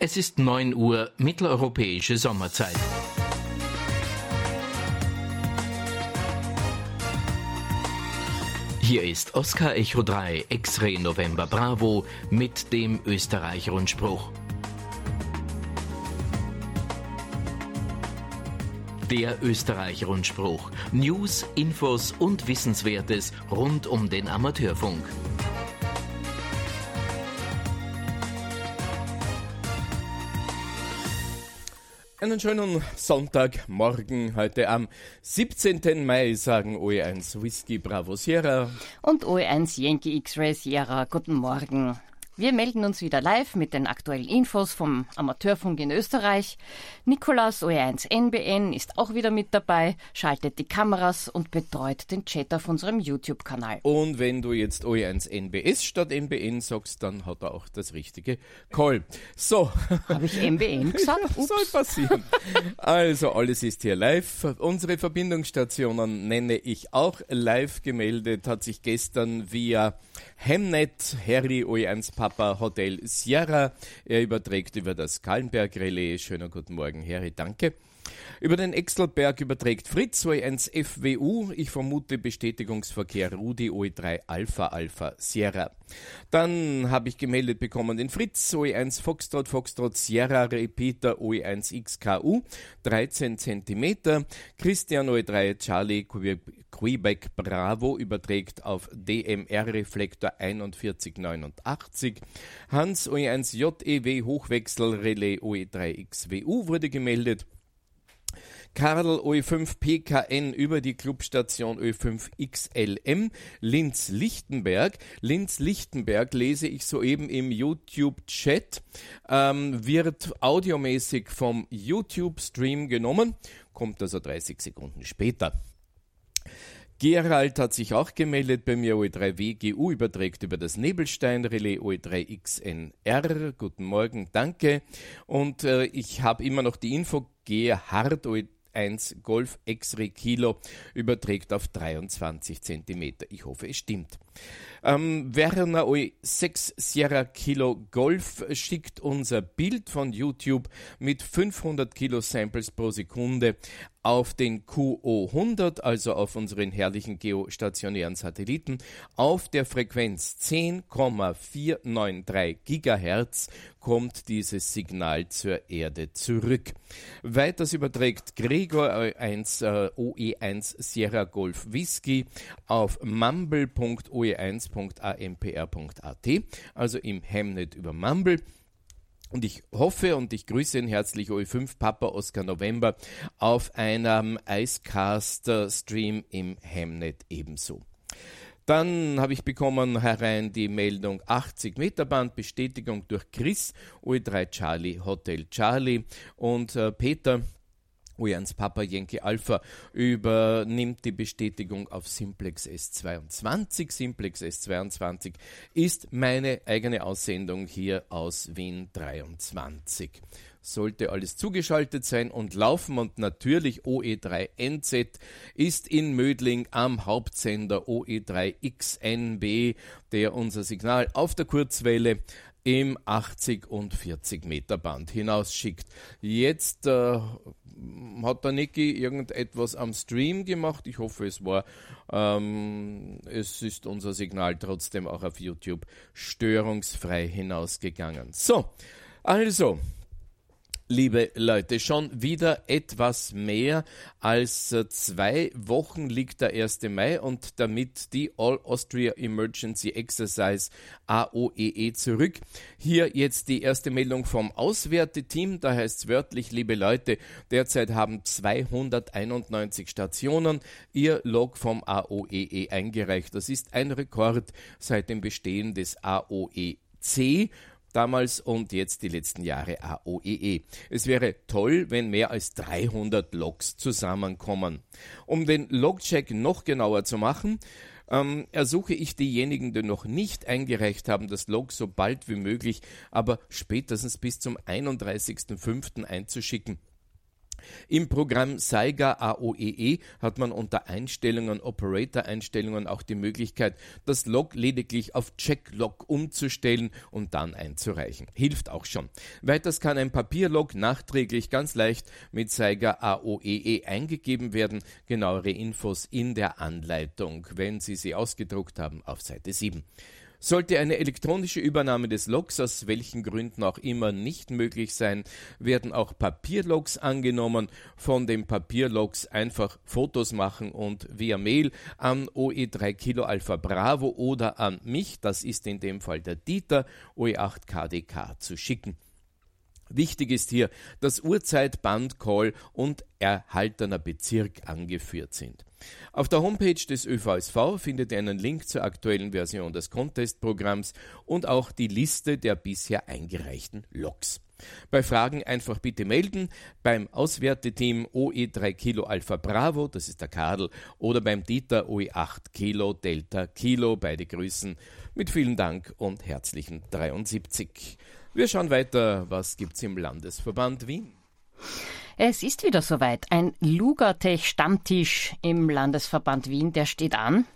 Es ist 9 Uhr mitteleuropäische Sommerzeit. Hier ist Oscar Echo 3 X-Ray November Bravo mit dem Österreich-Rundspruch. Der Österreich-Rundspruch. News, Infos und Wissenswertes rund um den Amateurfunk. Einen schönen Sonntagmorgen heute am 17. Mai sagen OE1 Whisky Bravo Sierra und OE1 Yankee X-Ray Sierra. Guten Morgen. Wir melden uns wieder live mit den aktuellen Infos vom Amateurfunk in Österreich. Nikolas OE1 NBN ist auch wieder mit dabei, schaltet die Kameras und betreut den Chat auf unserem YouTube-Kanal. Und wenn du jetzt OE1 NBS statt NBN sagst, dann hat er auch das richtige Call. So. Habe ich NBN gesagt? Ups. Soll passieren. Also, alles ist hier live. Unsere Verbindungsstationen nenne ich auch live gemeldet, hat sich gestern via Hemnet Harry OE1 Papa Hotel Sierra. Er überträgt über das Kallenberg Relais. Schönen guten Morgen, Harry. Danke. Über den Exelberg überträgt Fritz OE1 FWU. Ich vermute Bestätigungsverkehr Rudi OE3 Alpha Alpha Sierra. Dann habe ich gemeldet bekommen den Fritz OE1 Foxtrot Foxtrot Sierra Repeater OE1 XKU 13 cm. Christian OE3 Charlie Quebec Bravo überträgt auf DMR Reflektor 4189. Hans OE1 JEW Hochwechsel Relais OE3 XWU wurde gemeldet. Karl OE5 PKN über die Clubstation Ö5 XLM Linz-Lichtenberg. Linz-Lichtenberg lese ich soeben im YouTube-Chat, ähm, wird audiomäßig vom YouTube-Stream genommen, kommt also 30 Sekunden später. Gerald hat sich auch gemeldet bei mir. OE3WGU überträgt über das Nebelstein-Relais OE3XNR. Guten Morgen, danke. Und äh, ich habe immer noch die Info. Gerhard OE 1 Golf X-Ray Kilo überträgt auf 23 cm. Ich hoffe, es stimmt. Ähm, Werner OE6 Sierra Kilo Golf schickt unser Bild von YouTube mit 500 Kilo Samples pro Sekunde auf den QO100, also auf unseren herrlichen geostationären Satelliten, auf der Frequenz 10,493 Gigahertz kommt dieses Signal zur Erde zurück. Weiters überträgt Gregor 1 äh, OE1 Sierra Golf Whisky auf mumble.oe1.ampr.at, also im Hemnet über Mumble. Und ich hoffe und ich grüße ihn herzlich OE5 Papa Oscar November auf einem Icecast-Stream im Hemnet ebenso. Dann habe ich bekommen herein die Meldung 80 Meter Band, Bestätigung durch Chris, OE3 Charlie, Hotel Charlie und äh, Peter Ujans Papa Yankee Alpha übernimmt die Bestätigung auf Simplex S22. Simplex S22 ist meine eigene Aussendung hier aus Wien 23. Sollte alles zugeschaltet sein und laufen und natürlich OE3NZ ist in Mödling am Hauptsender OE3XNB, der unser Signal auf der Kurzwelle im 80 und 40 Meter Band hinausschickt. Jetzt äh, hat der Niki irgendetwas am Stream gemacht. Ich hoffe, es war, ähm, es ist unser Signal trotzdem auch auf YouTube störungsfrei hinausgegangen. So, also, liebe Leute, schon wieder etwas mehr als äh, zwei Wochen liegt der 1. Mai und damit die All Austria Emergency Exercise AOEE e zurück. Hier jetzt die erste Meldung vom Auswerteteam, da heißt es wörtlich, liebe Leute, derzeit haben 291 Stationen ihr Log vom AOEE e eingereicht. Das ist ein Rekord seit dem Bestehen des AOEC damals und jetzt die letzten Jahre AOEE. E. Es wäre toll, wenn mehr als 300 Logs zusammenkommen. Um den Logcheck noch genauer zu machen, ähm, ersuche ich diejenigen, die noch nicht eingereicht haben, das Log so bald wie möglich, aber spätestens bis zum 31.05. einzuschicken. Im Programm Saiga AOEE e hat man unter Einstellungen, Operator-Einstellungen auch die Möglichkeit, das Log lediglich auf Check-Log umzustellen und dann einzureichen. Hilft auch schon. Weiters kann ein Papierlog nachträglich ganz leicht mit Saiga AOEE e eingegeben werden. Genauere Infos in der Anleitung, wenn Sie sie ausgedruckt haben, auf Seite 7. Sollte eine elektronische Übernahme des Logs aus welchen Gründen auch immer nicht möglich sein, werden auch Papierlogs angenommen. Von den Papierlogs einfach Fotos machen und via Mail an OE3 Kilo Alpha Bravo oder an mich, das ist in dem Fall der Dieter, OE8 KDK zu schicken. Wichtig ist hier, dass Uhrzeit, Bandcall und erhaltener Bezirk angeführt sind. Auf der Homepage des ÖVSV findet ihr einen Link zur aktuellen Version des Contest-Programms und auch die Liste der bisher eingereichten Logs. Bei Fragen einfach bitte melden beim Auswerteteam OE3 Kilo Alpha Bravo, das ist der Kadel, oder beim Dieter OE8 Kilo Delta Kilo. Beide Grüßen mit vielen Dank und herzlichen 73. Wir schauen weiter, was gibt's im Landesverband Wien. Es ist wieder soweit. Ein Lugatech-Stammtisch im Landesverband Wien, der steht an.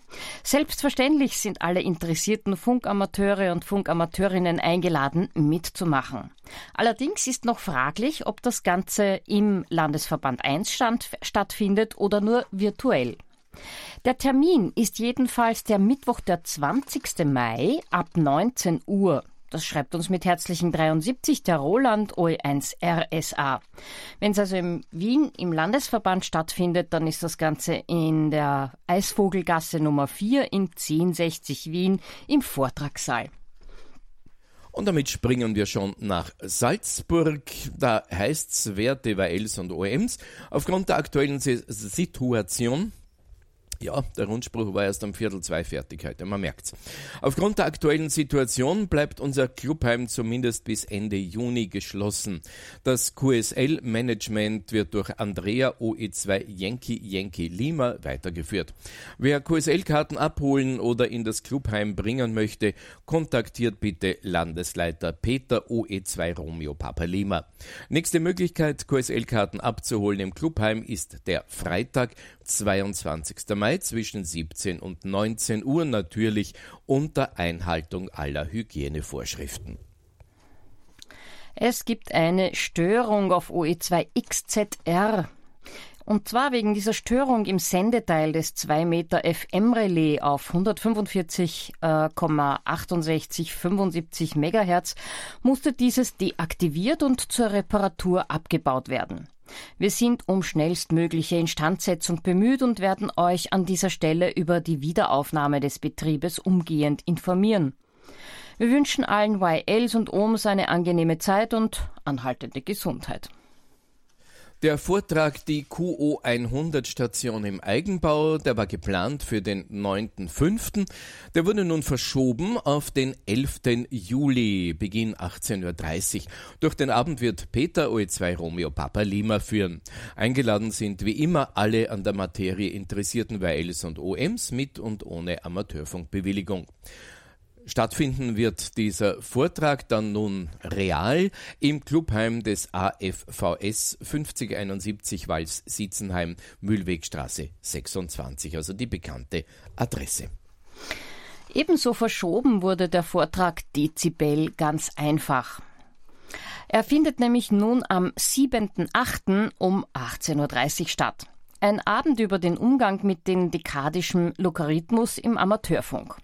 Selbstverständlich sind alle interessierten Funkamateure und Funkamateurinnen eingeladen, mitzumachen. Allerdings ist noch fraglich, ob das Ganze im Landesverband 1 stand, stattfindet oder nur virtuell. Der Termin ist jedenfalls der Mittwoch, der 20. Mai ab 19 Uhr. Das schreibt uns mit herzlichen 73 der Roland OE1 RSA. Wenn es also in Wien im Landesverband stattfindet, dann ist das Ganze in der Eisvogelgasse Nummer 4 in 1060 Wien im Vortragssaal. Und damit springen wir schon nach Salzburg. Da heißt es Werte VLs und OEMs. Aufgrund der aktuellen Situation ja, der Rundspruch war erst um Viertel zwei fertig heute, man merkt's. Aufgrund der aktuellen Situation bleibt unser Clubheim zumindest bis Ende Juni geschlossen. Das QSL-Management wird durch Andrea OE2 Yankee Yankee Lima weitergeführt. Wer QSL-Karten abholen oder in das Clubheim bringen möchte, kontaktiert bitte Landesleiter Peter OE2 Romeo Papa Lima. Nächste Möglichkeit, QSL-Karten abzuholen im Clubheim ist der Freitag, 22. Mai zwischen 17 und 19 Uhr natürlich unter Einhaltung aller Hygienevorschriften. Es gibt eine Störung auf OE2XZR. Und zwar wegen dieser Störung im Sendeteil des 2 Meter FM-Relais auf 145,6875 MHz musste dieses deaktiviert und zur Reparatur abgebaut werden. Wir sind um schnellstmögliche Instandsetzung bemüht und werden euch an dieser Stelle über die Wiederaufnahme des Betriebes umgehend informieren. Wir wünschen allen YLs und OMs eine angenehme Zeit und anhaltende Gesundheit. Der Vortrag Die QO 100 Station im Eigenbau, der war geplant für den 9.5., der wurde nun verschoben auf den 11. Juli, Beginn 18.30 Uhr. Durch den Abend wird Peter OE2 Romeo Papa Lima führen. Eingeladen sind wie immer alle an der Materie interessierten WLs und OMs mit und ohne Amateurfunkbewilligung. Stattfinden wird dieser Vortrag dann nun real im Clubheim des AFVS 5071 Wals Sitzenheim Mühlwegstraße 26, also die bekannte Adresse. Ebenso verschoben wurde der Vortrag Dezibel ganz einfach. Er findet nämlich nun am 7.8. um 18.30 Uhr statt. Ein Abend über den Umgang mit dem dekadischen Logarithmus im Amateurfunk.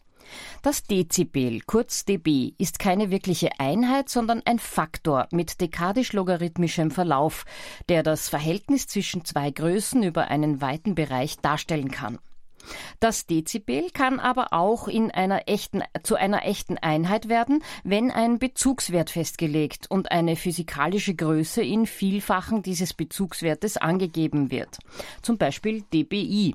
Das Dezibel, kurz dB, ist keine wirkliche Einheit, sondern ein Faktor mit dekadisch-logarithmischem Verlauf, der das Verhältnis zwischen zwei Größen über einen weiten Bereich darstellen kann. Das Dezibel kann aber auch in einer echten, zu einer echten Einheit werden, wenn ein Bezugswert festgelegt und eine physikalische Größe in Vielfachen dieses Bezugswertes angegeben wird. Zum Beispiel dBi.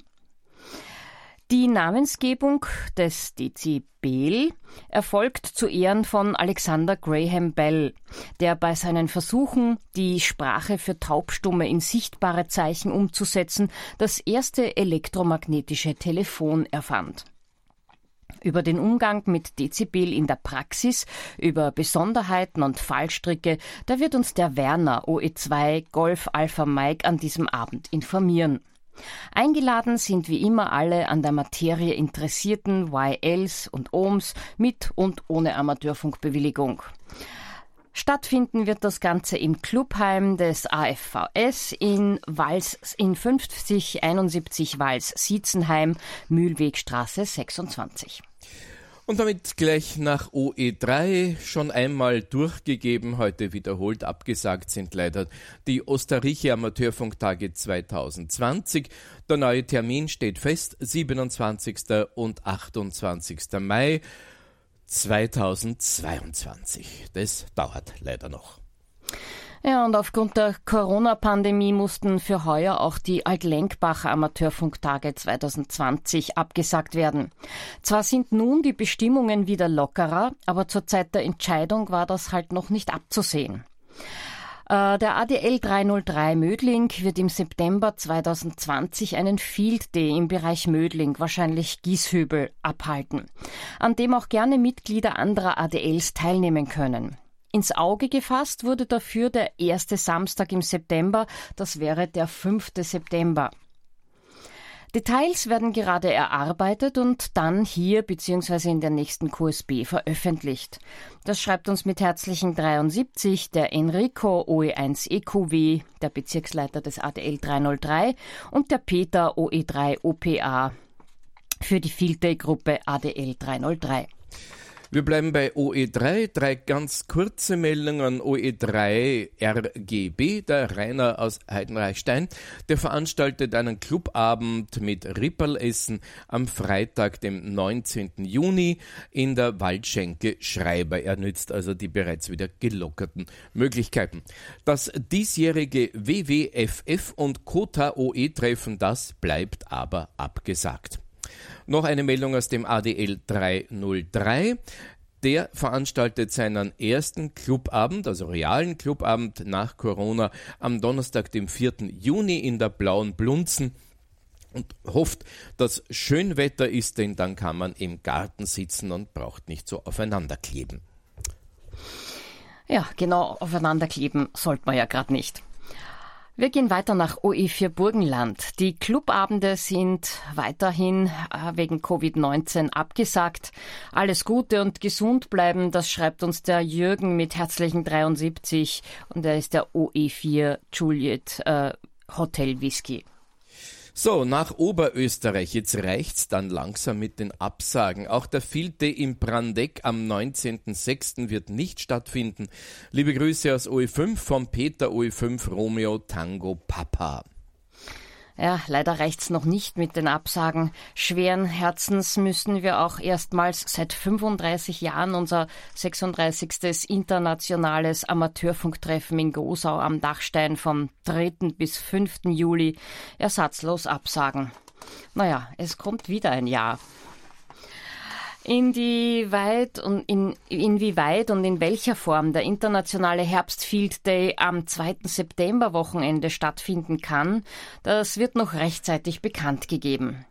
Die Namensgebung des Dezibel erfolgt zu Ehren von Alexander Graham Bell, der bei seinen Versuchen, die Sprache für Taubstumme in sichtbare Zeichen umzusetzen, das erste elektromagnetische Telefon erfand. Über den Umgang mit Dezibel in der Praxis, über Besonderheiten und Fallstricke, da wird uns der Werner OE2 Golf Alpha Mike an diesem Abend informieren. Eingeladen sind wie immer alle an der Materie interessierten YLs und OMs mit und ohne Amateurfunkbewilligung. Stattfinden wird das Ganze im Clubheim des AFVS in Wals in 5071 Wals Siezenheim, Mühlwegstraße 26. Und damit gleich nach OE3 schon einmal durchgegeben, heute wiederholt abgesagt sind leider die Osterreiche Amateurfunktage 2020. Der neue Termin steht fest, 27. und 28. Mai 2022. Das dauert leider noch. Ja, und aufgrund der Corona-Pandemie mussten für heuer auch die Altlenkbacher Amateurfunktage 2020 abgesagt werden. Zwar sind nun die Bestimmungen wieder lockerer, aber zur Zeit der Entscheidung war das halt noch nicht abzusehen. Äh, der ADL 303 Mödling wird im September 2020 einen Field Day im Bereich Mödling, wahrscheinlich Gieshübel, abhalten, an dem auch gerne Mitglieder anderer ADLs teilnehmen können. Ins Auge gefasst wurde dafür der erste Samstag im September, das wäre der 5. September. Details werden gerade erarbeitet und dann hier bzw. in der nächsten QSB veröffentlicht. Das schreibt uns mit herzlichen 73 der Enrico OE1 EQW, der Bezirksleiter des ADL 303 und der Peter OE3 OPA für die Field Day Gruppe ADL 303. Wir bleiben bei OE3. Drei ganz kurze Meldungen. OE3 RGB, der Rainer aus Heidenreichstein, der veranstaltet einen Clubabend mit Ripperlessen am Freitag, dem 19. Juni in der Waldschenke Schreiber. Er nützt also die bereits wieder gelockerten Möglichkeiten. Das diesjährige WWFF und Kota OE-Treffen, das bleibt aber abgesagt. Noch eine Meldung aus dem ADL 303. Der veranstaltet seinen ersten Clubabend, also realen Clubabend nach Corona, am Donnerstag, dem 4. Juni in der Blauen Blunzen und hofft, dass schön Wetter ist, denn dann kann man im Garten sitzen und braucht nicht so aufeinander kleben. Ja, genau, aufeinander kleben sollte man ja gerade nicht. Wir gehen weiter nach OE4 Burgenland. Die Clubabende sind weiterhin äh, wegen Covid-19 abgesagt. Alles Gute und gesund bleiben, das schreibt uns der Jürgen mit herzlichen 73 und er ist der OE4 Juliet äh, Hotel Whisky. So, nach Oberösterreich. Jetzt reicht's dann langsam mit den Absagen. Auch der Filte im Brandeck am 19.06. wird nicht stattfinden. Liebe Grüße aus OE5 vom Peter OE5 Romeo Tango Papa. Ja, leider reicht's noch nicht mit den Absagen. Schweren Herzens müssen wir auch erstmals seit 35 Jahren unser 36. internationales Amateurfunktreffen in Gosau am Dachstein vom 3. bis 5. Juli ersatzlos absagen. Naja, es kommt wieder ein Jahr. Inwieweit und in, inwieweit und in welcher Form der internationale Herbstfield Day am 2. September Wochenende stattfinden kann, das wird noch rechtzeitig bekannt gegeben.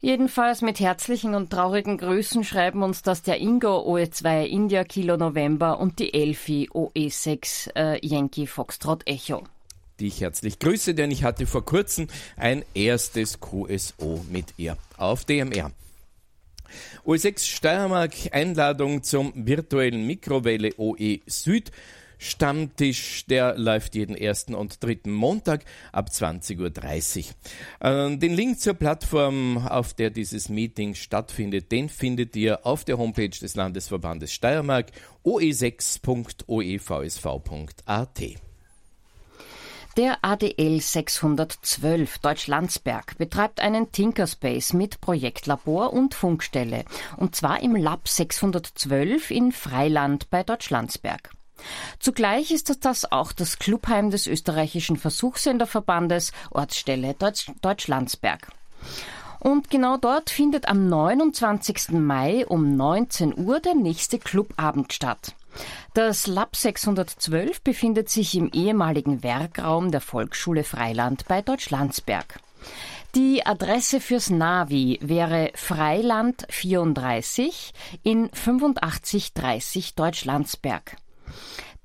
Jedenfalls mit herzlichen und traurigen Grüßen schreiben uns das der Ingo OE2 India Kilo November und die Elfi OE6 äh, Yankee Foxtrot Echo. Die ich herzlich grüße, denn ich hatte vor kurzem ein erstes QSO mit ihr auf DMR. OE6 Steiermark Einladung zum virtuellen Mikrowelle OE Süd. Stammtisch, der läuft jeden ersten und dritten Montag ab 20.30 Uhr. Äh, den Link zur Plattform, auf der dieses Meeting stattfindet, den findet ihr auf der Homepage des Landesverbandes Steiermark oe6.oevsv.at. Der ADL 612 Deutschlandsberg betreibt einen Tinkerspace mit Projektlabor und Funkstelle, und zwar im Lab 612 in Freiland bei Deutschlandsberg. Zugleich ist das auch das Clubheim des österreichischen Versuchssenderverbandes Ortsstelle Deutsch Deutschlandsberg. Und genau dort findet am 29. Mai um 19 Uhr der nächste Clubabend statt. Das Lab 612 befindet sich im ehemaligen Werkraum der Volksschule Freiland bei Deutschlandsberg. Die Adresse fürs Navi wäre Freiland 34 in 8530 Deutschlandsberg.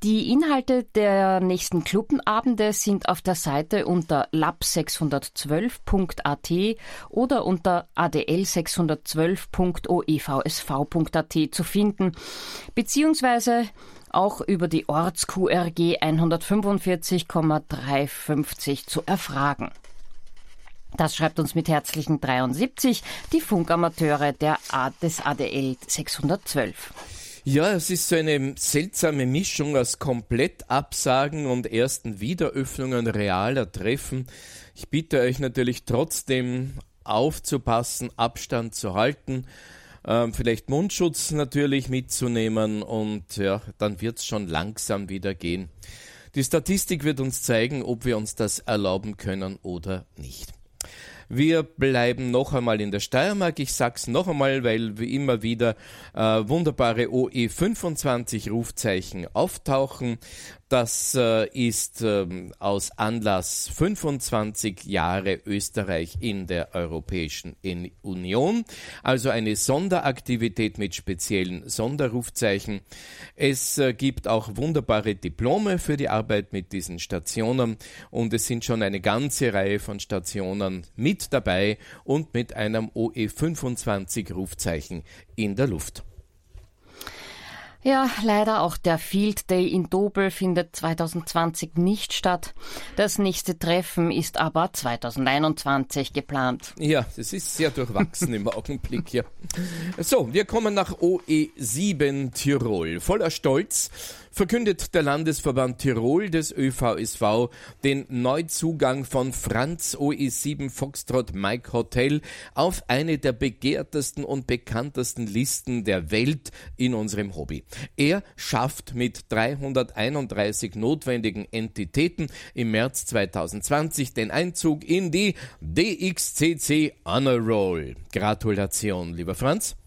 Die Inhalte der nächsten Clubenabende sind auf der Seite unter lab612.at oder unter adl612.oevsv.at zu finden, beziehungsweise auch über die Orts-QRG 145,350 zu erfragen. Das schreibt uns mit herzlichen 73 die Funkamateure der A des ADL 612. Ja, es ist so eine seltsame Mischung aus Komplettabsagen und ersten Wiederöffnungen realer Treffen. Ich bitte euch natürlich trotzdem aufzupassen, Abstand zu halten, äh, vielleicht Mundschutz natürlich mitzunehmen und ja, dann wird es schon langsam wieder gehen. Die Statistik wird uns zeigen, ob wir uns das erlauben können oder nicht. Wir bleiben noch einmal in der Steiermark. Ich sag's noch einmal, weil wie immer wieder äh, wunderbare OE25 Rufzeichen auftauchen. Das äh, ist ähm, aus Anlass 25 Jahre Österreich in der Europäischen Union, also eine Sonderaktivität mit speziellen Sonderrufzeichen. Es äh, gibt auch wunderbare Diplome für die Arbeit mit diesen Stationen und es sind schon eine ganze Reihe von Stationen mit dabei und mit einem OE25 Rufzeichen in der Luft. Ja, leider auch der Field Day in Dobel findet 2020 nicht statt. Das nächste Treffen ist aber 2021 geplant. Ja, das ist sehr durchwachsen im Augenblick, ja. So, wir kommen nach OE7 Tirol. Voller Stolz verkündet der Landesverband Tirol des ÖVSV den Neuzugang von Franz OE7 Foxtrot Mike Hotel auf eine der begehrtesten und bekanntesten Listen der Welt in unserem Hobby. Er schafft mit 331 notwendigen Entitäten im März 2020 den Einzug in die DXCC Honor Roll. Gratulation, lieber Franz.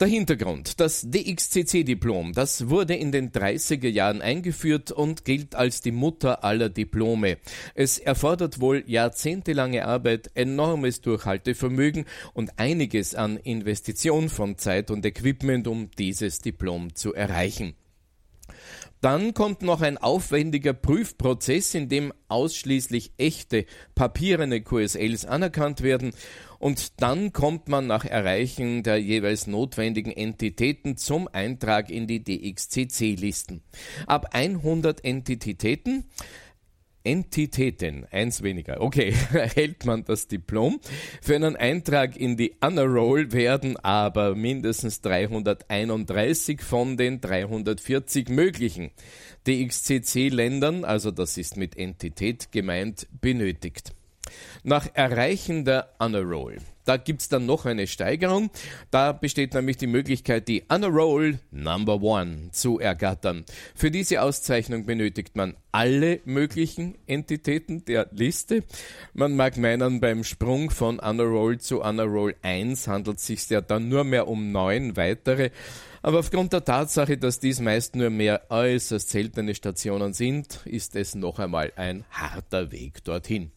Der Hintergrund. Das DXCC-Diplom, das wurde in den 30er Jahren eingeführt und gilt als die Mutter aller Diplome. Es erfordert wohl jahrzehntelange Arbeit, enormes Durchhaltevermögen und einiges an Investition von Zeit und Equipment, um dieses Diplom zu erreichen. Dann kommt noch ein aufwendiger Prüfprozess, in dem ausschließlich echte papierene QSLs anerkannt werden und dann kommt man nach Erreichen der jeweils notwendigen Entitäten zum Eintrag in die DXCC-Listen. Ab 100 Entitäten Entitäten, eins weniger. Okay, erhält man das Diplom. Für einen Eintrag in die Honor Roll werden aber mindestens 331 von den 340 möglichen DXCC-Ländern, also das ist mit Entität gemeint, benötigt. Nach Erreichen der Honor Roll. Da gibt es dann noch eine Steigerung. Da besteht nämlich die Möglichkeit, die Honor Roll Number One zu ergattern. Für diese Auszeichnung benötigt man alle möglichen Entitäten der Liste. Man mag meinen, beim Sprung von Honor Roll zu Honor Roll 1 handelt es sich ja dann nur mehr um neun weitere. Aber aufgrund der Tatsache, dass dies meist nur mehr äußerst seltene Stationen sind, ist es noch einmal ein harter Weg dorthin.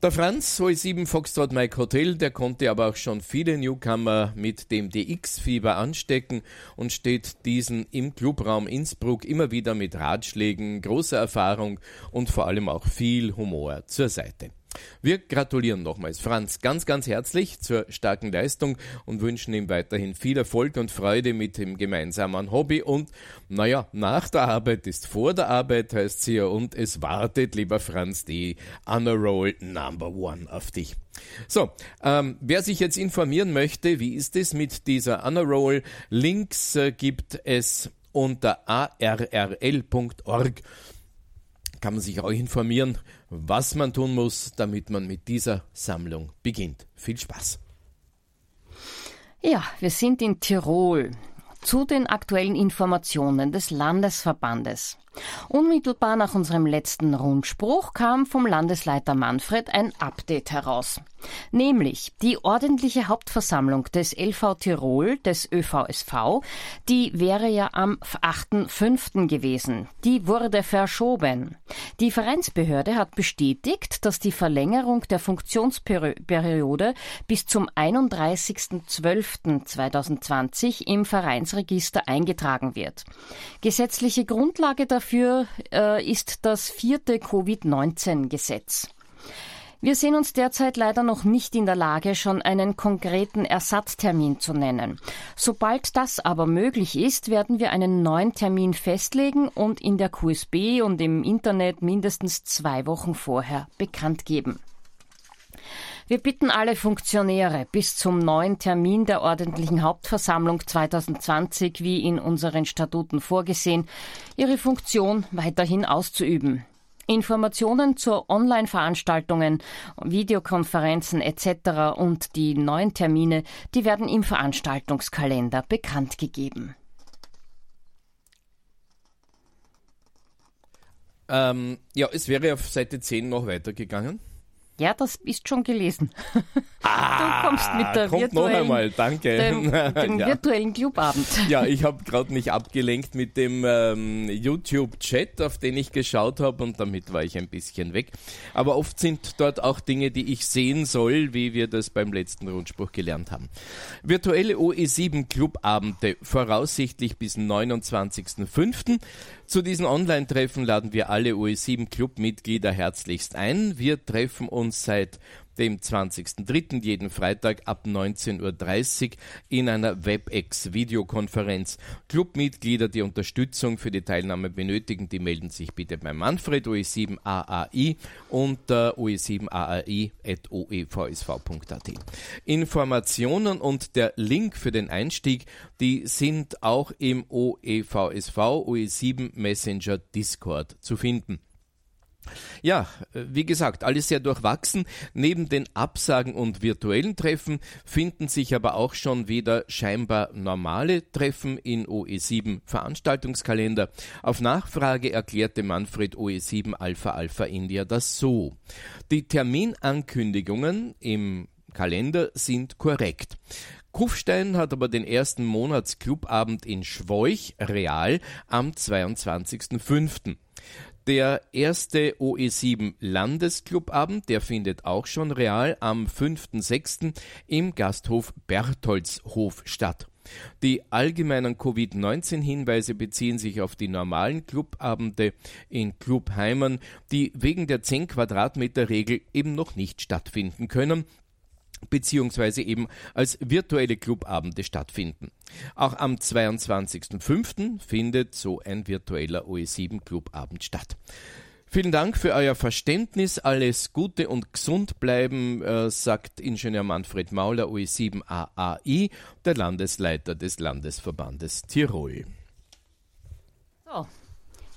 Der Franz, OE7 Foxtrot Mike Hotel, der konnte aber auch schon viele Newcomer mit dem DX-Fieber anstecken und steht diesen im Clubraum Innsbruck immer wieder mit Ratschlägen, großer Erfahrung und vor allem auch viel Humor zur Seite. Wir gratulieren nochmals Franz ganz, ganz herzlich zur starken Leistung und wünschen ihm weiterhin viel Erfolg und Freude mit dem gemeinsamen Hobby. Und naja, nach der Arbeit ist vor der Arbeit, heißt ja, und es wartet, lieber Franz, die Honor Roll Number One auf dich. So, ähm, wer sich jetzt informieren möchte, wie ist es mit dieser Honor Roll? Links äh, gibt es unter arrl.org kann man sich auch informieren, was man tun muss, damit man mit dieser Sammlung beginnt. Viel Spaß! Ja, wir sind in Tirol. Zu den aktuellen Informationen des Landesverbandes. Unmittelbar nach unserem letzten Rundspruch kam vom Landesleiter Manfred ein Update heraus. Nämlich die ordentliche Hauptversammlung des LV Tirol, des ÖVSV, die wäre ja am 8.5. gewesen. Die wurde verschoben. Die Vereinsbehörde hat bestätigt, dass die Verlängerung der Funktionsperiode bis zum 31.12.2020 im Vereinsregister eingetragen wird. Gesetzliche Grundlage dafür äh, ist das vierte Covid-19-Gesetz. Wir sehen uns derzeit leider noch nicht in der Lage, schon einen konkreten Ersatztermin zu nennen. Sobald das aber möglich ist, werden wir einen neuen Termin festlegen und in der QSB und im Internet mindestens zwei Wochen vorher bekannt geben. Wir bitten alle Funktionäre bis zum neuen Termin der ordentlichen Hauptversammlung 2020, wie in unseren Statuten vorgesehen, ihre Funktion weiterhin auszuüben. Informationen zu Online-Veranstaltungen, Videokonferenzen etc. und die neuen Termine, die werden im Veranstaltungskalender bekannt gegeben. Ähm, ja, es wäre auf Seite 10 noch weitergegangen. Ja, das ist schon gelesen. Ah, du kommst mit der kommt virtuellen, noch einmal, danke. Dem, dem ja. virtuellen Clubabend. Ja, ich habe gerade mich abgelenkt mit dem ähm, YouTube-Chat, auf den ich geschaut habe und damit war ich ein bisschen weg. Aber oft sind dort auch Dinge, die ich sehen soll, wie wir das beim letzten Rundspruch gelernt haben. Virtuelle OE7 Clubabende voraussichtlich bis 29.05. Zu diesen Online-Treffen laden wir alle OE7 Clubmitglieder herzlichst ein. Wir treffen uns seit dem 20.03. jeden Freitag ab 19.30 Uhr in einer WebEx-Videokonferenz. Clubmitglieder, die Unterstützung für die Teilnahme benötigen, die melden sich bitte bei Manfred OE7AAI unter oe7aai.oevsv.at. Informationen und der Link für den Einstieg, die sind auch im OEVSV OE7 Messenger Discord zu finden. Ja, wie gesagt, alles sehr durchwachsen. Neben den Absagen und virtuellen Treffen finden sich aber auch schon wieder scheinbar normale Treffen in OE7 Veranstaltungskalender. Auf Nachfrage erklärte Manfred OE7 Alpha Alpha India das so. Die Terminankündigungen im Kalender sind korrekt. Kufstein hat aber den ersten Monatsclubabend in Schwoich real am 22.05. Der erste OE7 Landesclubabend, der findet auch schon real am 5.6. im Gasthof Bertholdshof statt. Die allgemeinen Covid-19-Hinweise beziehen sich auf die normalen Clubabende in Clubheimen, die wegen der 10 Quadratmeter Regel eben noch nicht stattfinden können beziehungsweise eben als virtuelle Clubabende stattfinden. Auch am 22.05. findet so ein virtueller OE7 Clubabend statt. Vielen Dank für euer Verständnis. Alles Gute und gesund bleiben, äh, sagt Ingenieur Manfred Mauler, OE7 AAI, der Landesleiter des Landesverbandes Tirol. So,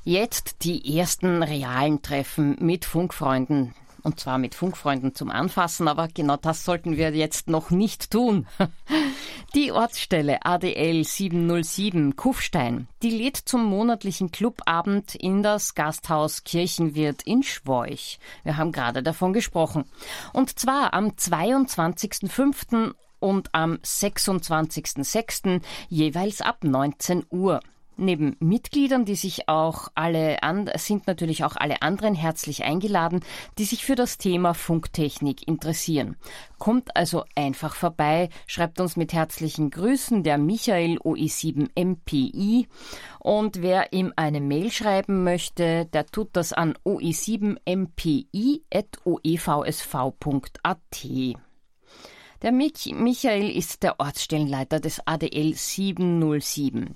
jetzt die ersten realen Treffen mit Funkfreunden und zwar mit Funkfreunden zum Anfassen, aber genau das sollten wir jetzt noch nicht tun. Die Ortsstelle ADL 707 Kufstein, die lädt zum monatlichen Clubabend in das Gasthaus Kirchenwirt in Schwoich. Wir haben gerade davon gesprochen. Und zwar am 22.05. und am 26.06. jeweils ab 19 Uhr. Neben Mitgliedern, die sich auch alle an, sind natürlich auch alle anderen herzlich eingeladen, die sich für das Thema Funktechnik interessieren. Kommt also einfach vorbei, schreibt uns mit herzlichen Grüßen der Michael OE7 MPI und wer ihm eine Mail schreiben möchte, der tut das an oe7mpi.oevsv.at. Der Michael ist der Ortsstellenleiter des ADL 707.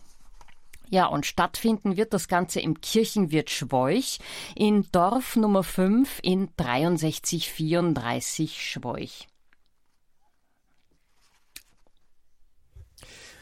Ja, und stattfinden wird das Ganze im Kirchenwirt Schwoich in Dorf Nummer 5 in 6334 Schwoich.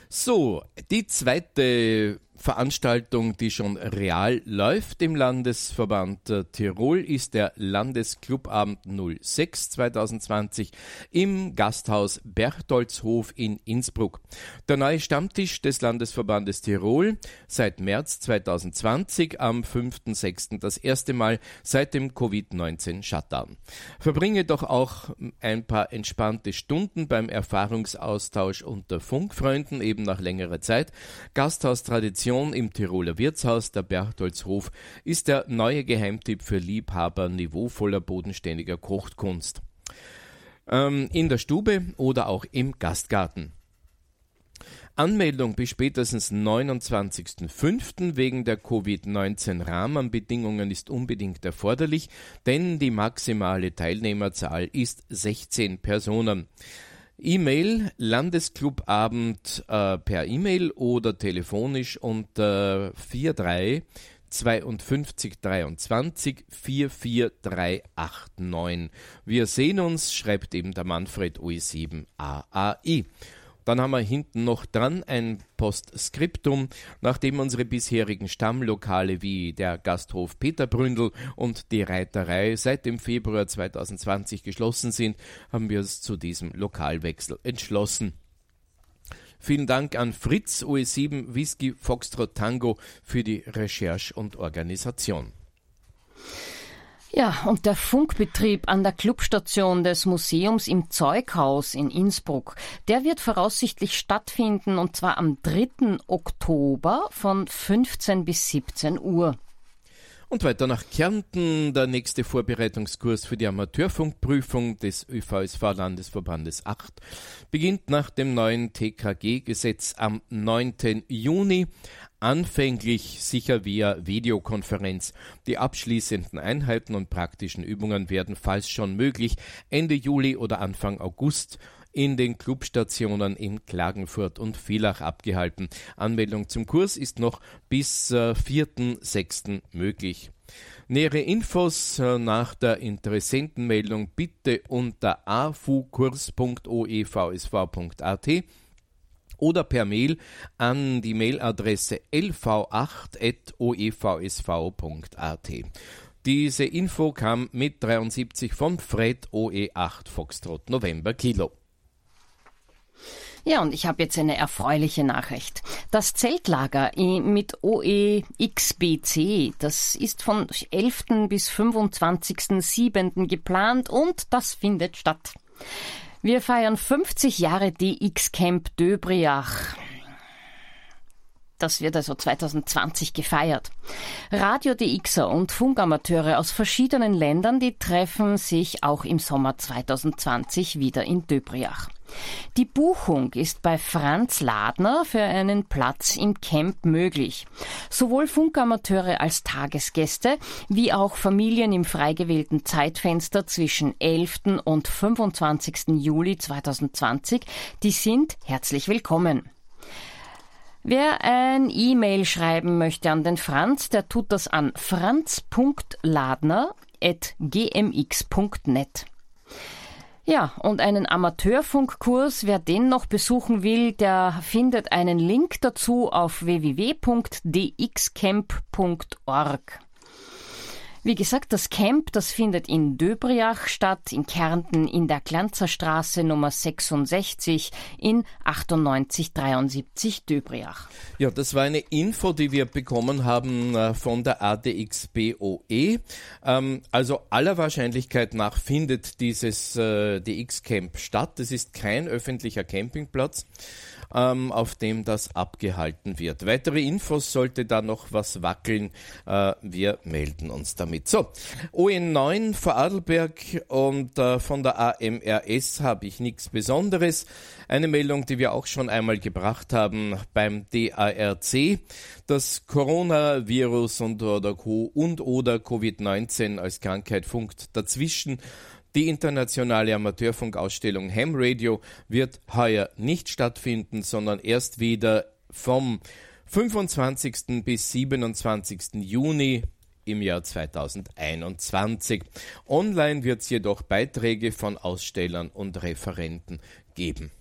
So, die zweite Veranstaltung, die schon real läuft im Landesverband äh, Tirol, ist der Landesclubabend 06 2020 im Gasthaus Berchtoldshof in Innsbruck. Der neue Stammtisch des Landesverbandes Tirol seit März 2020 am 5.6. das erste Mal seit dem Covid-19 Shutdown. Verbringe doch auch ein paar entspannte Stunden beim Erfahrungsaustausch unter Funkfreunden eben nach längerer Zeit. Gasthaustradition Tradition im Tiroler Wirtshaus, der Berchtoldshof, ist der neue Geheimtipp für Liebhaber niveauvoller bodenständiger Kochkunst. Ähm, in der Stube oder auch im Gastgarten. Anmeldung bis spätestens 29.05. wegen der Covid-19-Rahmenbedingungen ist unbedingt erforderlich, denn die maximale Teilnehmerzahl ist 16 Personen. E-Mail Landesclubabend äh, per E-Mail oder telefonisch unter 43 52 23 44389. Wir sehen uns, schreibt eben der Manfred OE7 AAI. Dann haben wir hinten noch dran ein Postskriptum, nachdem unsere bisherigen Stammlokale wie der Gasthof Peterbründel und die Reiterei seit dem Februar 2020 geschlossen sind, haben wir uns zu diesem Lokalwechsel entschlossen. Vielen Dank an Fritz OE7 Whisky Foxtrot Tango für die Recherche und Organisation. Ja, und der Funkbetrieb an der Clubstation des Museums im Zeughaus in Innsbruck, der wird voraussichtlich stattfinden und zwar am 3. Oktober von 15 bis 17 Uhr. Und weiter nach Kärnten, der nächste Vorbereitungskurs für die Amateurfunkprüfung des ÖVSV-Landesverbandes 8 beginnt nach dem neuen TKG-Gesetz am 9. Juni anfänglich sicher via Videokonferenz. Die abschließenden Einheiten und praktischen Übungen werden, falls schon möglich, Ende Juli oder Anfang August in den Clubstationen in Klagenfurt und Villach abgehalten. Anmeldung zum Kurs ist noch bis äh, 4.6. möglich. Nähere Infos äh, nach der Interessentenmeldung bitte unter afukurs.oevsv.at oder per Mail an die Mailadresse lv8.oevsv.at. Diese Info kam mit 73 von Fred OE8 Foxtrot November Kilo. Ja, und ich habe jetzt eine erfreuliche Nachricht. Das Zeltlager mit OEXBC, das ist von 11. bis 25.07. geplant und das findet statt. Wir feiern 50 Jahre DX Camp Döbriach. Das wird also 2020 gefeiert. Radio DXer und Funkamateure aus verschiedenen Ländern, die treffen sich auch im Sommer 2020 wieder in Döbriach. Die Buchung ist bei Franz Ladner für einen Platz im Camp möglich. Sowohl Funkamateure als Tagesgäste wie auch Familien im frei gewählten Zeitfenster zwischen 11. und 25. Juli 2020, die sind herzlich willkommen. Wer ein E-Mail schreiben möchte an den Franz, der tut das an franz.ladner.gmx.net. Ja, und einen Amateurfunkkurs, wer den noch besuchen will, der findet einen Link dazu auf www.dxcamp.org. Wie gesagt, das Camp, das findet in Döbriach statt, in Kärnten in der Glanzerstraße Nummer 66 in 9873 Döbriach. Ja, das war eine Info, die wir bekommen haben äh, von der ADXBOE. Ähm, also aller Wahrscheinlichkeit nach findet dieses äh, DX-Camp statt. Es ist kein öffentlicher Campingplatz ähm, auf dem das abgehalten wird. Weitere Infos sollte da noch was wackeln. Äh, wir melden uns damit. So, ON9 Vorarlberg und äh, von der AMRS habe ich nichts Besonderes. Eine Meldung, die wir auch schon einmal gebracht haben beim DARC. Das Coronavirus und oder, und oder Covid-19 als Krankheit funkt dazwischen. Die internationale Amateurfunkausstellung Ham Radio wird heuer nicht stattfinden, sondern erst wieder vom 25. bis 27. Juni im Jahr 2021. Online wird es jedoch Beiträge von Ausstellern und Referenten geben.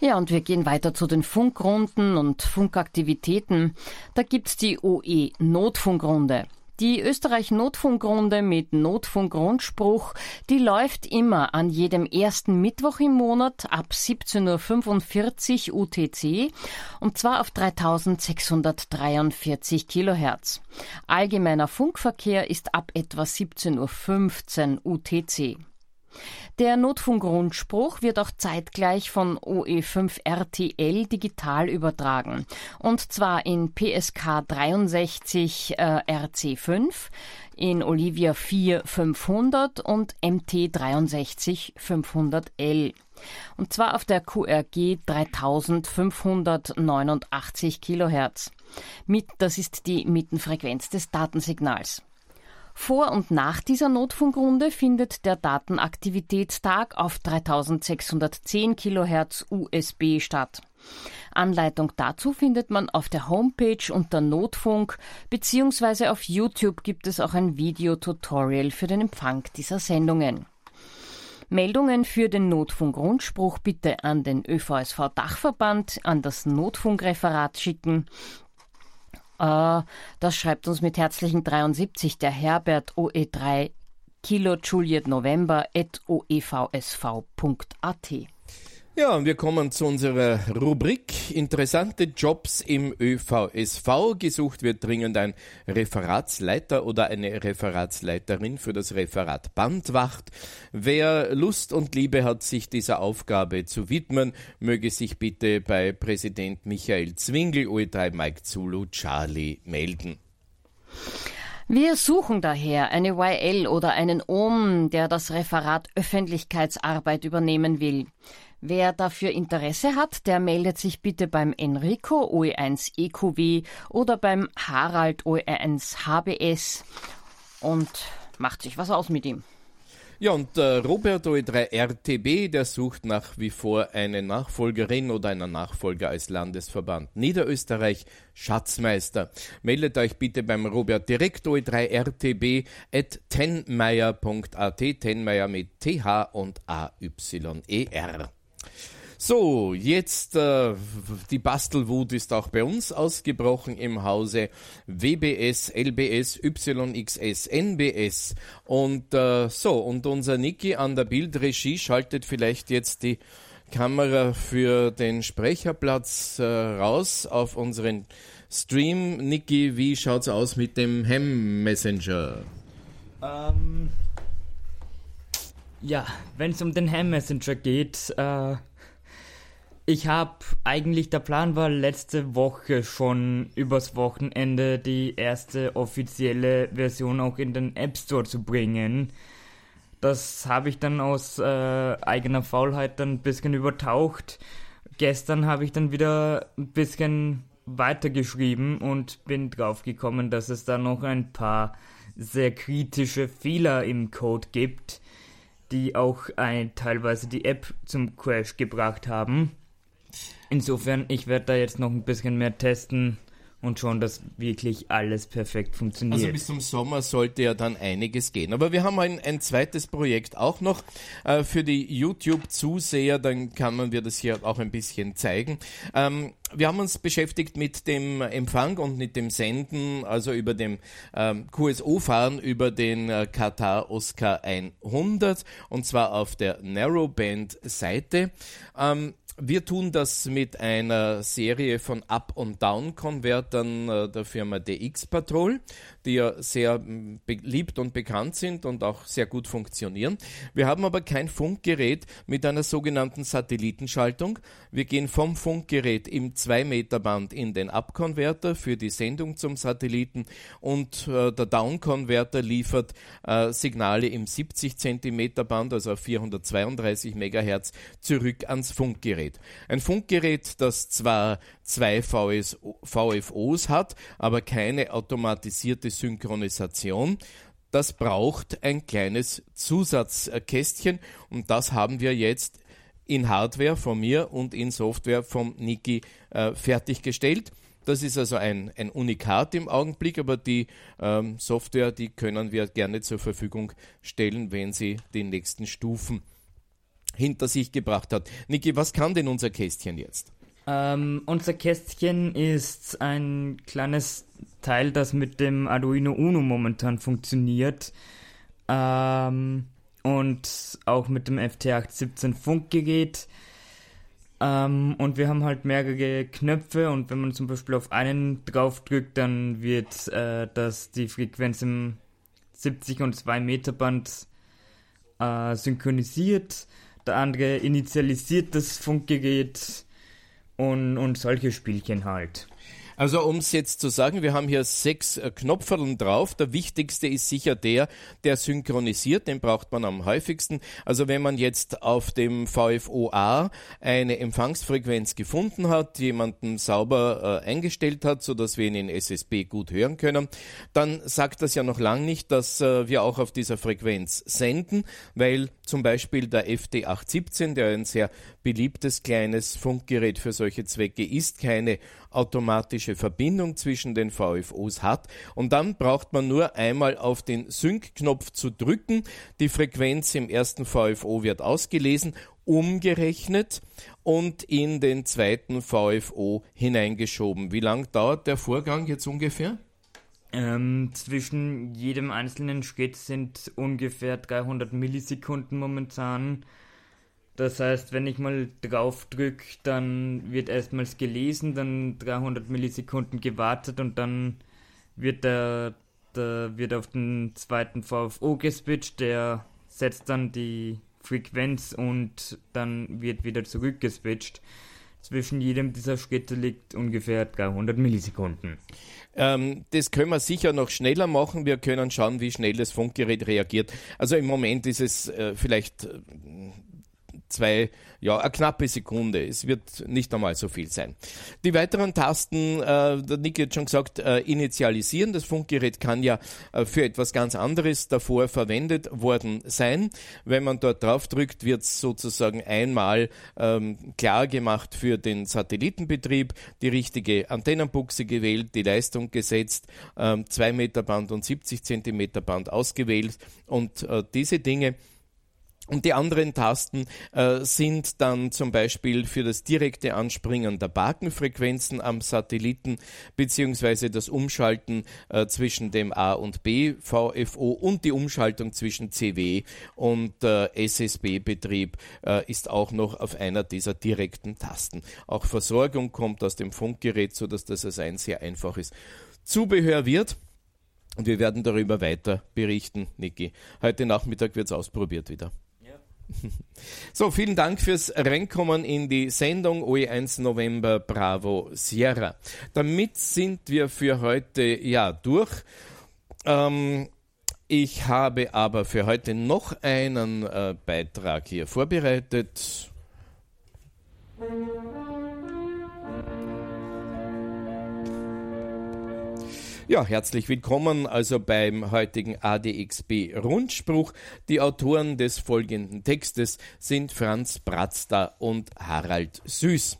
Ja, und wir gehen weiter zu den Funkrunden und Funkaktivitäten. Da gibt's die OE Notfunkrunde. Die Österreich-Notfunkrunde mit Notfunkgrundspruch, die läuft immer an jedem ersten Mittwoch im Monat ab 17.45 Uhr UTC und zwar auf 3643 Kilohertz. Allgemeiner Funkverkehr ist ab etwa 17.15 Uhr UTC. Der Notfunkgrundspruch wird auch zeitgleich von OE5 RTL digital übertragen. Und zwar in PSK 63 äh, RC5, in Olivia 4 500 und MT 63 500L. Und zwar auf der QRG 3589 Kilohertz. Mit, das ist die Mittenfrequenz des Datensignals. Vor und nach dieser Notfunkrunde findet der Datenaktivitätstag auf 3610 kHz USB statt. Anleitung dazu findet man auf der Homepage unter Notfunk bzw. auf YouTube gibt es auch ein Videotutorial für den Empfang dieser Sendungen. Meldungen für den Notfunk-Rundspruch bitte an den ÖVSV Dachverband, an das Notfunkreferat schicken äh, das schreibt uns mit herzlichen 73 der Herbert OE3 Kilo Juliet November at oevsv.at. Ja, und wir kommen zu unserer Rubrik Interessante Jobs im ÖVSV. Gesucht wird dringend ein Referatsleiter oder eine Referatsleiterin für das Referat Bandwacht. Wer Lust und Liebe hat, sich dieser Aufgabe zu widmen, möge sich bitte bei Präsident Michael Zwingel, OE3 Mike Zulu Charlie melden. Wir suchen daher eine YL oder einen OM, der das Referat Öffentlichkeitsarbeit übernehmen will. Wer dafür Interesse hat, der meldet sich bitte beim Enrico OE1 EQW oder beim Harald OE1 HBS und macht sich was aus mit ihm. Ja, und äh, Robert OE3 RTB, der sucht nach wie vor eine Nachfolgerin oder einen Nachfolger als Landesverband Niederösterreich Schatzmeister. Meldet euch bitte beim Robert direkt OE3 RTB at tenmeier.at, tenmeier mit TH und AYER. So, jetzt äh, die Bastelwut ist auch bei uns ausgebrochen im Hause WBS, LBS, YXS, NBS und äh, so und unser Niki an der Bildregie schaltet vielleicht jetzt die Kamera für den Sprecherplatz äh, raus auf unseren Stream. Niki, wie schaut's aus mit dem Hem Messenger? Ähm, ja, wenn es um den Ham Messenger geht, äh, ich habe eigentlich, der Plan war letzte Woche schon übers Wochenende die erste offizielle Version auch in den App Store zu bringen. Das habe ich dann aus äh, eigener Faulheit dann ein bisschen übertaucht. Gestern habe ich dann wieder ein bisschen weitergeschrieben und bin draufgekommen, dass es da noch ein paar sehr kritische Fehler im Code gibt die auch ein, teilweise die App zum Crash gebracht haben. Insofern, ich werde da jetzt noch ein bisschen mehr testen und schon, dass wirklich alles perfekt funktioniert. Also bis zum Sommer sollte ja dann einiges gehen. Aber wir haben ein, ein zweites Projekt auch noch äh, für die YouTube-Zuseher, dann kann man wir das hier auch ein bisschen zeigen. Ähm, wir haben uns beschäftigt mit dem Empfang und mit dem Senden, also über dem ähm, QSO-Fahren über den äh, Qatar Oscar 100 und zwar auf der Narrowband-Seite. Ähm, wir tun das mit einer Serie von Up- und Down-Konvertern äh, der Firma DX Patrol, die ja sehr beliebt und bekannt sind und auch sehr gut funktionieren. Wir haben aber kein Funkgerät mit einer sogenannten Satellitenschaltung. Wir gehen vom Funkgerät im 2-Meter-Band in den Up-Konverter für die Sendung zum Satelliten und äh, der Down-Konverter liefert äh, Signale im 70 Zentimeter Band, also auf 432 Megahertz, zurück ans Funkgerät. Funkgerät. Ein Funkgerät, das zwar zwei VFOs hat, aber keine automatisierte Synchronisation. Das braucht ein kleines Zusatzkästchen und das haben wir jetzt in Hardware von mir und in Software vom Niki äh, fertiggestellt. Das ist also ein, ein Unikat im Augenblick, aber die ähm, Software, die können wir gerne zur Verfügung stellen, wenn Sie die nächsten Stufen hinter sich gebracht hat. Niki, was kann denn unser Kästchen jetzt? Ähm, unser Kästchen ist ein kleines Teil, das mit dem Arduino Uno momentan funktioniert. Ähm, und auch mit dem FT817 Funkgerät. Ähm, und wir haben halt mehrere Knöpfe und wenn man zum Beispiel auf einen draufdrückt, dann wird äh, das die Frequenz im 70 und 2 Meter Band äh, synchronisiert. Der andere initialisiert das Funkgerät und, und solche Spielchen halt. Also um es jetzt zu sagen, wir haben hier sechs äh, Knopferln drauf. Der wichtigste ist sicher der, der synchronisiert, den braucht man am häufigsten. Also wenn man jetzt auf dem VFOA eine Empfangsfrequenz gefunden hat, jemanden sauber äh, eingestellt hat, sodass wir ihn in SSB gut hören können, dann sagt das ja noch lange nicht, dass äh, wir auch auf dieser Frequenz senden, weil zum Beispiel der FD817, der ein sehr beliebtes kleines Funkgerät für solche Zwecke ist, keine automatische Verbindung zwischen den VFOs hat. Und dann braucht man nur einmal auf den Sync-Knopf zu drücken. Die Frequenz im ersten VFO wird ausgelesen, umgerechnet und in den zweiten VFO hineingeschoben. Wie lang dauert der Vorgang jetzt ungefähr? Ähm, zwischen jedem einzelnen Schritt sind ungefähr 300 Millisekunden momentan. Das heißt, wenn ich mal drauf drücke, dann wird erstmals gelesen, dann 300 Millisekunden gewartet und dann wird der, der wird auf den zweiten VFO geswitcht, der setzt dann die Frequenz und dann wird wieder zurückgeswitcht. Zwischen jedem dieser Schritte liegt ungefähr 300 Millisekunden. Ähm, das können wir sicher noch schneller machen. Wir können schauen, wie schnell das Funkgerät reagiert. Also im Moment ist es äh, vielleicht äh, zwei, ja, eine knappe Sekunde. Es wird nicht einmal so viel sein. Die weiteren Tasten, äh, der Nick hat schon gesagt, äh, initialisieren. Das Funkgerät kann ja äh, für etwas ganz anderes davor verwendet worden sein. Wenn man dort drauf drückt, wird es sozusagen einmal ähm, klar gemacht für den Satellitenbetrieb, die richtige Antennenbuchse gewählt, die Leistung gesetzt, ähm, 2 Meter Band und 70 Zentimeter Band ausgewählt und äh, diese Dinge und die anderen Tasten äh, sind dann zum Beispiel für das direkte Anspringen der Bakenfrequenzen am Satelliten beziehungsweise das Umschalten äh, zwischen dem A und B VFO und die Umschaltung zwischen CW und äh, SSB-Betrieb äh, ist auch noch auf einer dieser direkten Tasten. Auch Versorgung kommt aus dem Funkgerät, so dass das als ein sehr einfaches Zubehör wird. Und wir werden darüber weiter berichten, Niki. Heute Nachmittag wird es ausprobiert wieder. So, vielen Dank fürs Reinkommen in die Sendung OE1 November Bravo Sierra. Damit sind wir für heute ja durch. Ähm, ich habe aber für heute noch einen äh, Beitrag hier vorbereitet. Ja, herzlich willkommen also beim heutigen ADXB Rundspruch. Die Autoren des folgenden Textes sind Franz Bratzda und Harald Süß.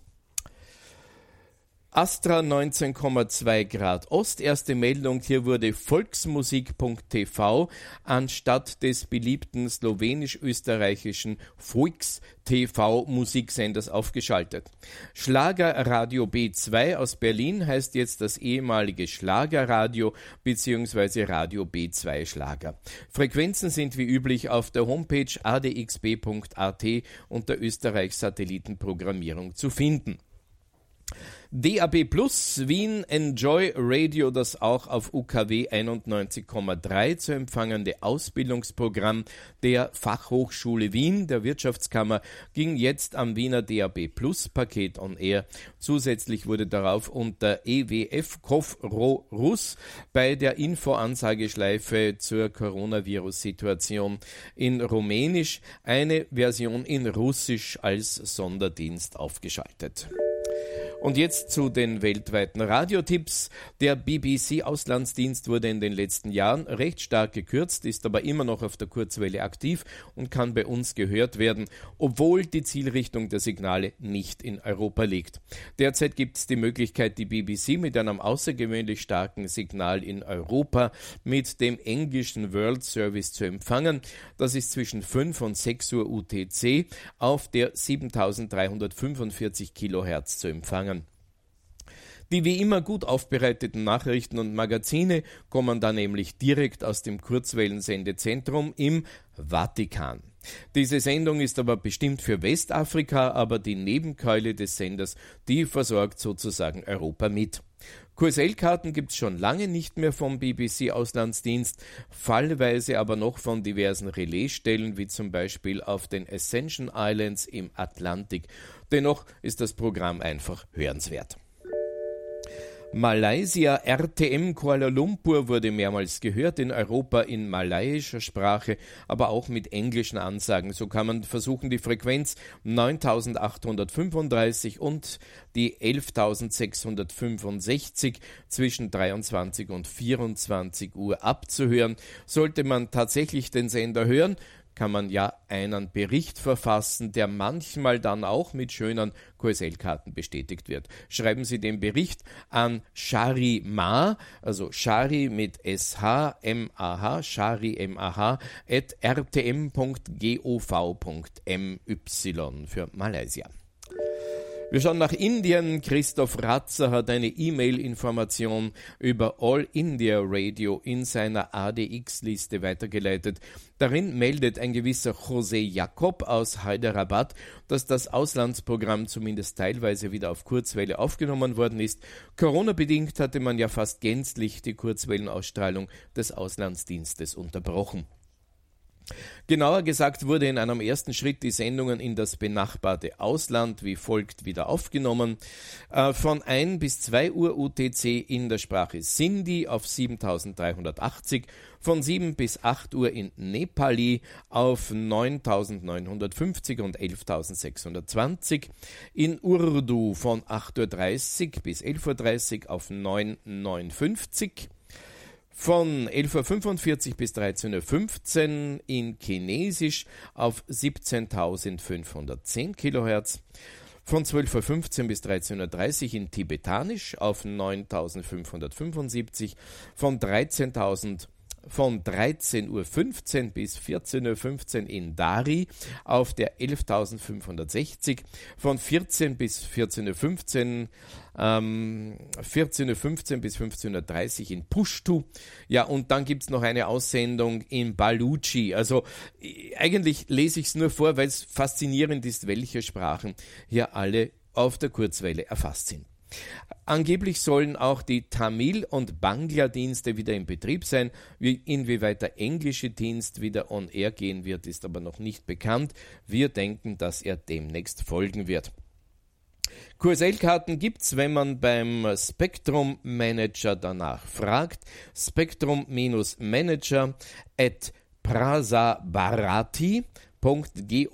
Astra 19,2 Grad Ost. Erste Meldung, hier wurde Volksmusik.tv anstatt des beliebten slowenisch-österreichischen Volks TV Musiksenders aufgeschaltet. Schlager Radio B2 aus Berlin heißt jetzt das ehemalige Schlagerradio bzw. Radio B2 Schlager. Frequenzen sind wie üblich auf der Homepage adxb.at unter Österreichs Satellitenprogrammierung zu finden. DAB Plus Wien Enjoy Radio, das auch auf UKW 91,3 zu empfangende Ausbildungsprogramm der Fachhochschule Wien, der Wirtschaftskammer, ging jetzt am Wiener DAB Plus Paket on Air. Zusätzlich wurde darauf unter EWF Kofro Russ bei der Infoansageschleife zur Coronavirus-Situation in Rumänisch eine Version in Russisch als Sonderdienst aufgeschaltet. Und jetzt zu den weltweiten Radiotipps. Der BBC-Auslandsdienst wurde in den letzten Jahren recht stark gekürzt, ist aber immer noch auf der Kurzwelle aktiv und kann bei uns gehört werden, obwohl die Zielrichtung der Signale nicht in Europa liegt. Derzeit gibt es die Möglichkeit, die BBC mit einem außergewöhnlich starken Signal in Europa mit dem englischen World Service zu empfangen. Das ist zwischen 5 und 6 Uhr UTC auf der 7345 Kilohertz zu empfangen. Die wie immer gut aufbereiteten Nachrichten und Magazine kommen da nämlich direkt aus dem Kurzwellensendezentrum im Vatikan. Diese Sendung ist aber bestimmt für Westafrika, aber die Nebenkeule des Senders, die versorgt sozusagen Europa mit. QSL-Karten gibt es schon lange nicht mehr vom BBC-Auslandsdienst, fallweise aber noch von diversen Relaisstellen, wie zum Beispiel auf den Ascension Islands im Atlantik. Dennoch ist das Programm einfach hörenswert. Malaysia RTM Kuala Lumpur wurde mehrmals gehört, in Europa in malaiischer Sprache, aber auch mit englischen Ansagen. So kann man versuchen, die Frequenz 9835 und die 11665 zwischen 23 und 24 Uhr abzuhören. Sollte man tatsächlich den Sender hören, kann man ja einen Bericht verfassen, der manchmal dann auch mit schönen QSL-Karten bestätigt wird. Schreiben Sie den Bericht an Shari Ma, also Shari mit SH, M-A-H, Shari M-A-H, at rtm.gov.my für Malaysia. Wir schauen nach Indien. Christoph Ratzer hat eine E-Mail-Information über All India Radio in seiner ADX-Liste weitergeleitet. Darin meldet ein gewisser José Jacob aus Hyderabad, dass das Auslandsprogramm zumindest teilweise wieder auf Kurzwelle aufgenommen worden ist. Corona-bedingt hatte man ja fast gänzlich die Kurzwellenausstrahlung des Auslandsdienstes unterbrochen. Genauer gesagt wurde in einem ersten Schritt die Sendungen in das benachbarte Ausland wie folgt wieder aufgenommen. Äh, von 1 bis 2 Uhr UTC in der Sprache Sindhi auf 7380, von 7 bis 8 Uhr in Nepali auf 9950 und 11620, in Urdu von 8.30 Uhr bis 11.30 Uhr auf 9950, von 11.45 Uhr bis 13.15 Uhr in Chinesisch auf 17.510 kHz. Von 12.15 Uhr bis 13.30 Uhr in Tibetanisch auf 9.575. Von 13.000 von 13.15 Uhr bis 14.15 Uhr in Dari auf der 11.560, von 14 bis 14.15 Uhr ähm, 14.15 Uhr bis 15.30 Uhr in Pushtu. Ja, und dann gibt es noch eine Aussendung in Baluchi. Also eigentlich lese ich es nur vor, weil es faszinierend ist, welche Sprachen hier alle auf der Kurzwelle erfasst sind. Angeblich sollen auch die Tamil- und Bangla-Dienste wieder in Betrieb sein. Wie, inwieweit der englische Dienst wieder on air gehen wird, ist aber noch nicht bekannt. Wir denken, dass er demnächst folgen wird. QSL-Karten gibt's, wenn man beim Spectrum Manager danach fragt. Spectrum-Manager at prasabarati www.gov.in.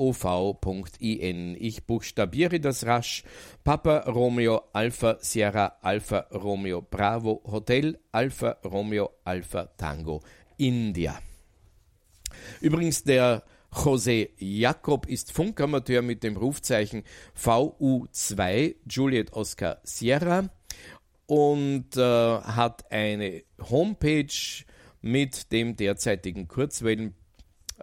Ich buchstabiere das rasch. Papa Romeo Alpha Sierra Alpha Romeo Bravo Hotel Alpha Romeo Alpha Tango India. Übrigens der José Jakob ist Funkamateur mit dem Rufzeichen VU2 Juliet Oscar Sierra und äh, hat eine Homepage mit dem derzeitigen Kurzwellen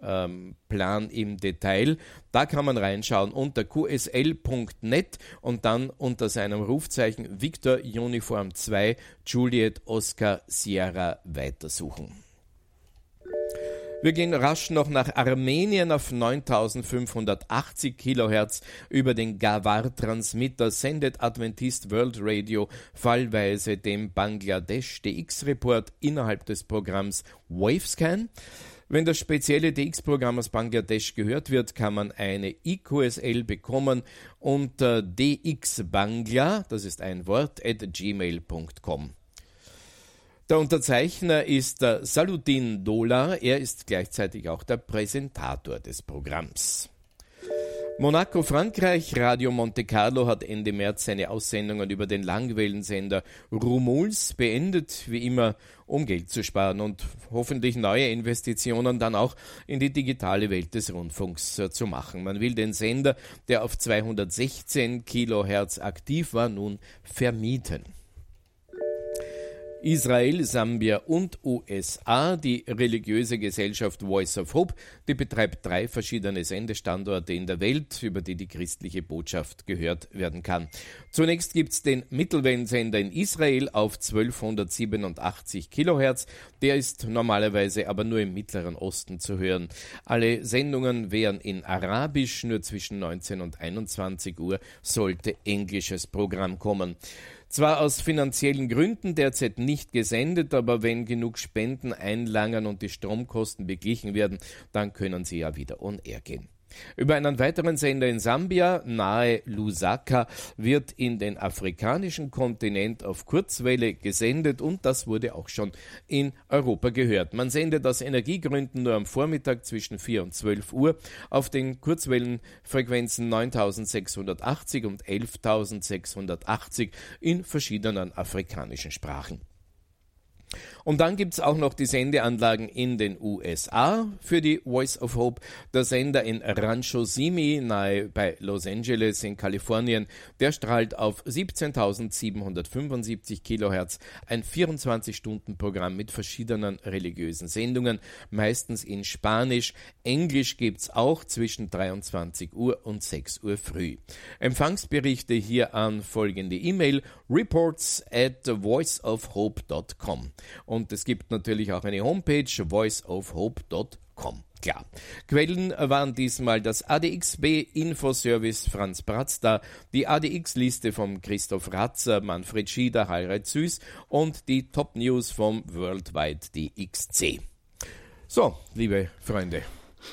ähm, Plan im Detail. Da kann man reinschauen unter qsl.net und dann unter seinem Rufzeichen Victor Uniform 2 Juliet Oscar Sierra weitersuchen. Wir gehen rasch noch nach Armenien auf 9580 kHz über den Gawar-Transmitter sendet Adventist World Radio fallweise dem Bangladesch DX-Report innerhalb des Programms Wavescan. Wenn das spezielle DX-Programm aus Bangladesch gehört wird, kann man eine IQSL bekommen unter dxbangla, das ist ein Wort, at gmail.com. Der Unterzeichner ist der Saluddin Dola, er ist gleichzeitig auch der Präsentator des Programms. Monaco, Frankreich. Radio Monte Carlo hat Ende März seine Aussendungen über den Langwellensender Rumuls beendet, wie immer, um Geld zu sparen und hoffentlich neue Investitionen dann auch in die digitale Welt des Rundfunks äh, zu machen. Man will den Sender, der auf 216 Kilohertz aktiv war, nun vermieten. Israel, Sambia und USA. Die religiöse Gesellschaft Voice of Hope, die betreibt drei verschiedene Sendestandorte in der Welt, über die die christliche Botschaft gehört werden kann. Zunächst gibt es den Mittelwellensender in Israel auf 1287 Kilohertz. Der ist normalerweise aber nur im Mittleren Osten zu hören. Alle Sendungen wären in Arabisch, nur zwischen 19 und 21 Uhr sollte englisches Programm kommen. Zwar aus finanziellen Gründen derzeit nicht gesendet, aber wenn genug Spenden einlangen und die Stromkosten beglichen werden, dann können sie ja wieder on air gehen. Über einen weiteren Sender in Sambia, nahe Lusaka, wird in den afrikanischen Kontinent auf Kurzwelle gesendet und das wurde auch schon in Europa gehört. Man sendet aus Energiegründen nur am Vormittag zwischen 4 und 12 Uhr auf den Kurzwellenfrequenzen 9680 und 11680 in verschiedenen afrikanischen Sprachen. Und dann gibt es auch noch die Sendeanlagen in den USA für die Voice of Hope. Der Sender in Rancho Simi nahe bei Los Angeles in Kalifornien, der strahlt auf 17.775 Kilohertz ein 24-Stunden-Programm mit verschiedenen religiösen Sendungen, meistens in Spanisch. Englisch gibt es auch zwischen 23 Uhr und 6 Uhr früh. Empfangsberichte hier an folgende E-Mail reports at voiceofhope.com. Und es gibt natürlich auch eine Homepage, voiceofhope.com. Klar. Quellen waren diesmal das ADXB Infoservice Franz Bratzda, die ADX-Liste von Christoph Ratzer, Manfred Schieder, Harald Süß und die Top News vom Worldwide DXC. So, liebe Freunde,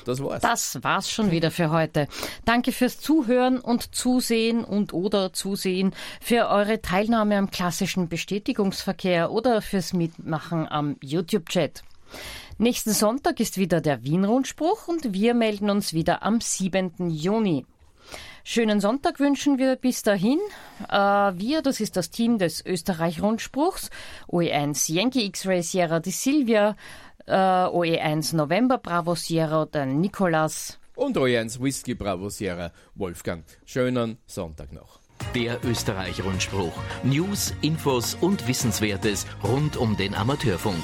das war's. Das war's schon wieder für heute. Danke fürs Zuhören und Zusehen und oder Zusehen, für eure Teilnahme am klassischen Bestätigungsverkehr oder fürs Mitmachen am YouTube-Chat. Nächsten Sonntag ist wieder der Wien-Rundspruch und wir melden uns wieder am 7. Juni. Schönen Sonntag wünschen wir bis dahin. Äh, wir, das ist das Team des Österreich-Rundspruchs, OE1 Yankee X-Ray Sierra di Silvia, äh, OE1 November Bravo Sierra, der Nikolas. Und OE1 Whisky Bravo Sierra Wolfgang. Schönen Sonntag noch. Der Österreich-Rundspruch. News, Infos und Wissenswertes rund um den Amateurfunk.